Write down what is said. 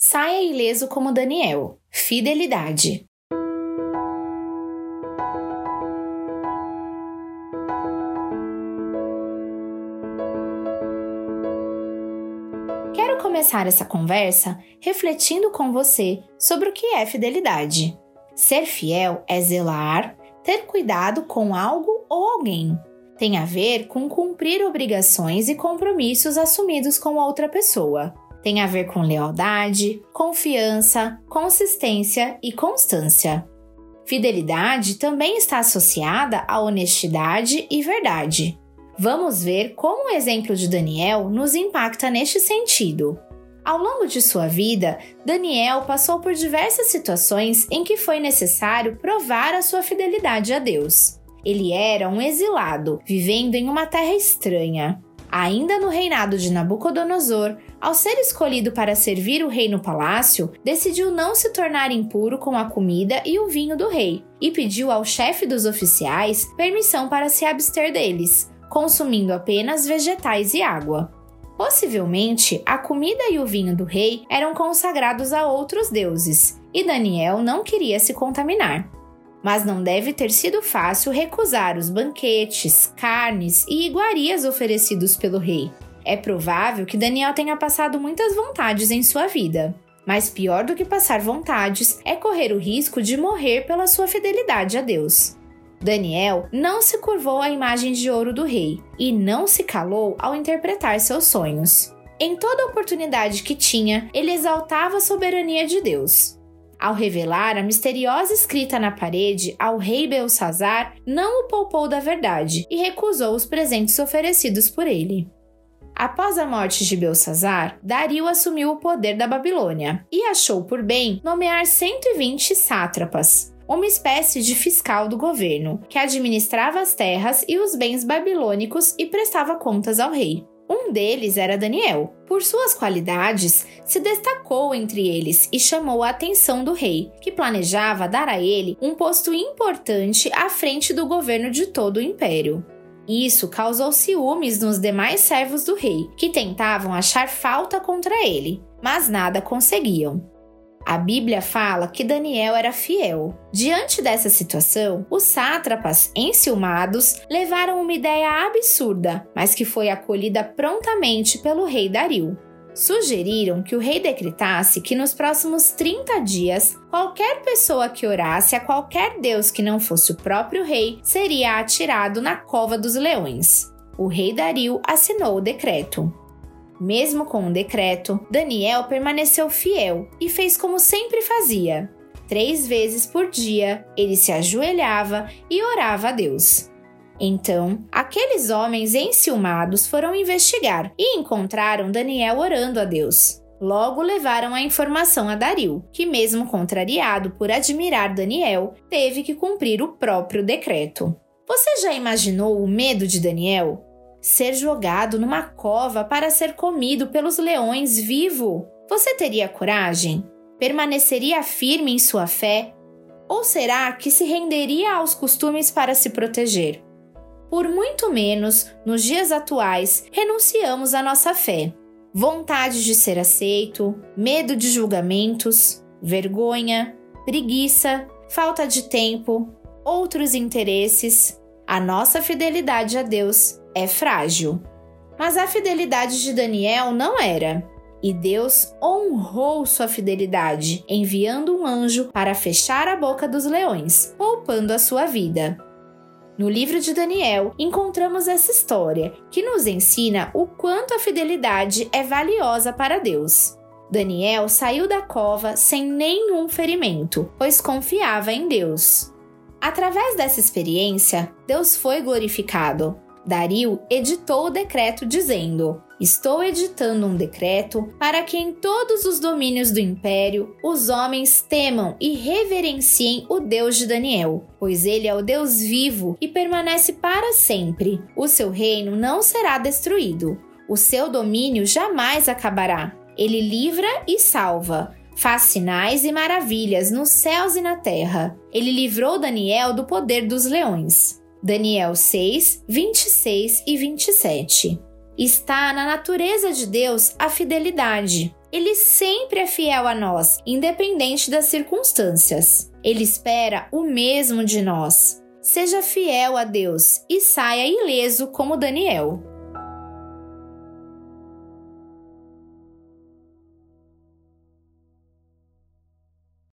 Saia ileso como Daniel. Fidelidade. Quero começar essa conversa refletindo com você sobre o que é fidelidade. Ser fiel é zelar, ter cuidado com algo ou alguém. Tem a ver com cumprir obrigações e compromissos assumidos com outra pessoa. Tem a ver com lealdade, confiança, consistência e constância. Fidelidade também está associada a honestidade e verdade. Vamos ver como o exemplo de Daniel nos impacta neste sentido. Ao longo de sua vida, Daniel passou por diversas situações em que foi necessário provar a sua fidelidade a Deus. Ele era um exilado, vivendo em uma terra estranha. Ainda no reinado de Nabucodonosor, ao ser escolhido para servir o rei no palácio, decidiu não se tornar impuro com a comida e o vinho do rei e pediu ao chefe dos oficiais permissão para se abster deles, consumindo apenas vegetais e água. Possivelmente, a comida e o vinho do rei eram consagrados a outros deuses, e Daniel não queria se contaminar. Mas não deve ter sido fácil recusar os banquetes, carnes e iguarias oferecidos pelo rei. É provável que Daniel tenha passado muitas vontades em sua vida. Mas pior do que passar vontades é correr o risco de morrer pela sua fidelidade a Deus. Daniel não se curvou à imagem de ouro do rei e não se calou ao interpretar seus sonhos. Em toda oportunidade que tinha, ele exaltava a soberania de Deus. Ao revelar a misteriosa escrita na parede ao rei Belsazar, não o poupou da verdade e recusou os presentes oferecidos por ele. Após a morte de Belsazar, Dario assumiu o poder da Babilônia e achou por bem nomear 120 sátrapas, uma espécie de fiscal do governo, que administrava as terras e os bens babilônicos e prestava contas ao rei. Um deles era Daniel. Por suas qualidades, se destacou entre eles e chamou a atenção do rei, que planejava dar a ele um posto importante à frente do governo de todo o império. Isso causou ciúmes nos demais servos do rei, que tentavam achar falta contra ele, mas nada conseguiam. A Bíblia fala que Daniel era fiel. Diante dessa situação, os sátrapas, enciumados, levaram uma ideia absurda, mas que foi acolhida prontamente pelo rei Dario. Sugeriram que o rei decretasse que nos próximos 30 dias, qualquer pessoa que orasse a qualquer deus que não fosse o próprio rei seria atirado na cova dos leões. O rei Dario assinou o decreto. Mesmo com o decreto, Daniel permaneceu fiel e fez como sempre fazia. Três vezes por dia, ele se ajoelhava e orava a Deus. Então, aqueles homens enciumados foram investigar e encontraram Daniel orando a Deus. Logo levaram a informação a Dario, que, mesmo contrariado por admirar Daniel, teve que cumprir o próprio decreto. Você já imaginou o medo de Daniel? Ser jogado numa cova para ser comido pelos leões vivo. Você teria coragem? Permaneceria firme em sua fé? Ou será que se renderia aos costumes para se proteger? Por muito menos, nos dias atuais, renunciamos à nossa fé. Vontade de ser aceito, medo de julgamentos, vergonha, preguiça, falta de tempo, outros interesses. A nossa fidelidade a Deus é frágil. Mas a fidelidade de Daniel não era. E Deus honrou sua fidelidade, enviando um anjo para fechar a boca dos leões, poupando a sua vida. No livro de Daniel, encontramos essa história, que nos ensina o quanto a fidelidade é valiosa para Deus. Daniel saiu da cova sem nenhum ferimento, pois confiava em Deus. Através dessa experiência, Deus foi glorificado, Dario editou o decreto dizendo: Estou editando um decreto para que em todos os domínios do império os homens temam e reverenciem o Deus de Daniel, pois ele é o Deus vivo e permanece para sempre. O seu reino não será destruído, o seu domínio jamais acabará. Ele livra e salva, faz sinais e maravilhas nos céus e na terra. Ele livrou Daniel do poder dos leões. Daniel 6, 26 e 27. Está na natureza de Deus a fidelidade. Ele sempre é fiel a nós, independente das circunstâncias. Ele espera o mesmo de nós. Seja fiel a Deus e saia ileso como Daniel.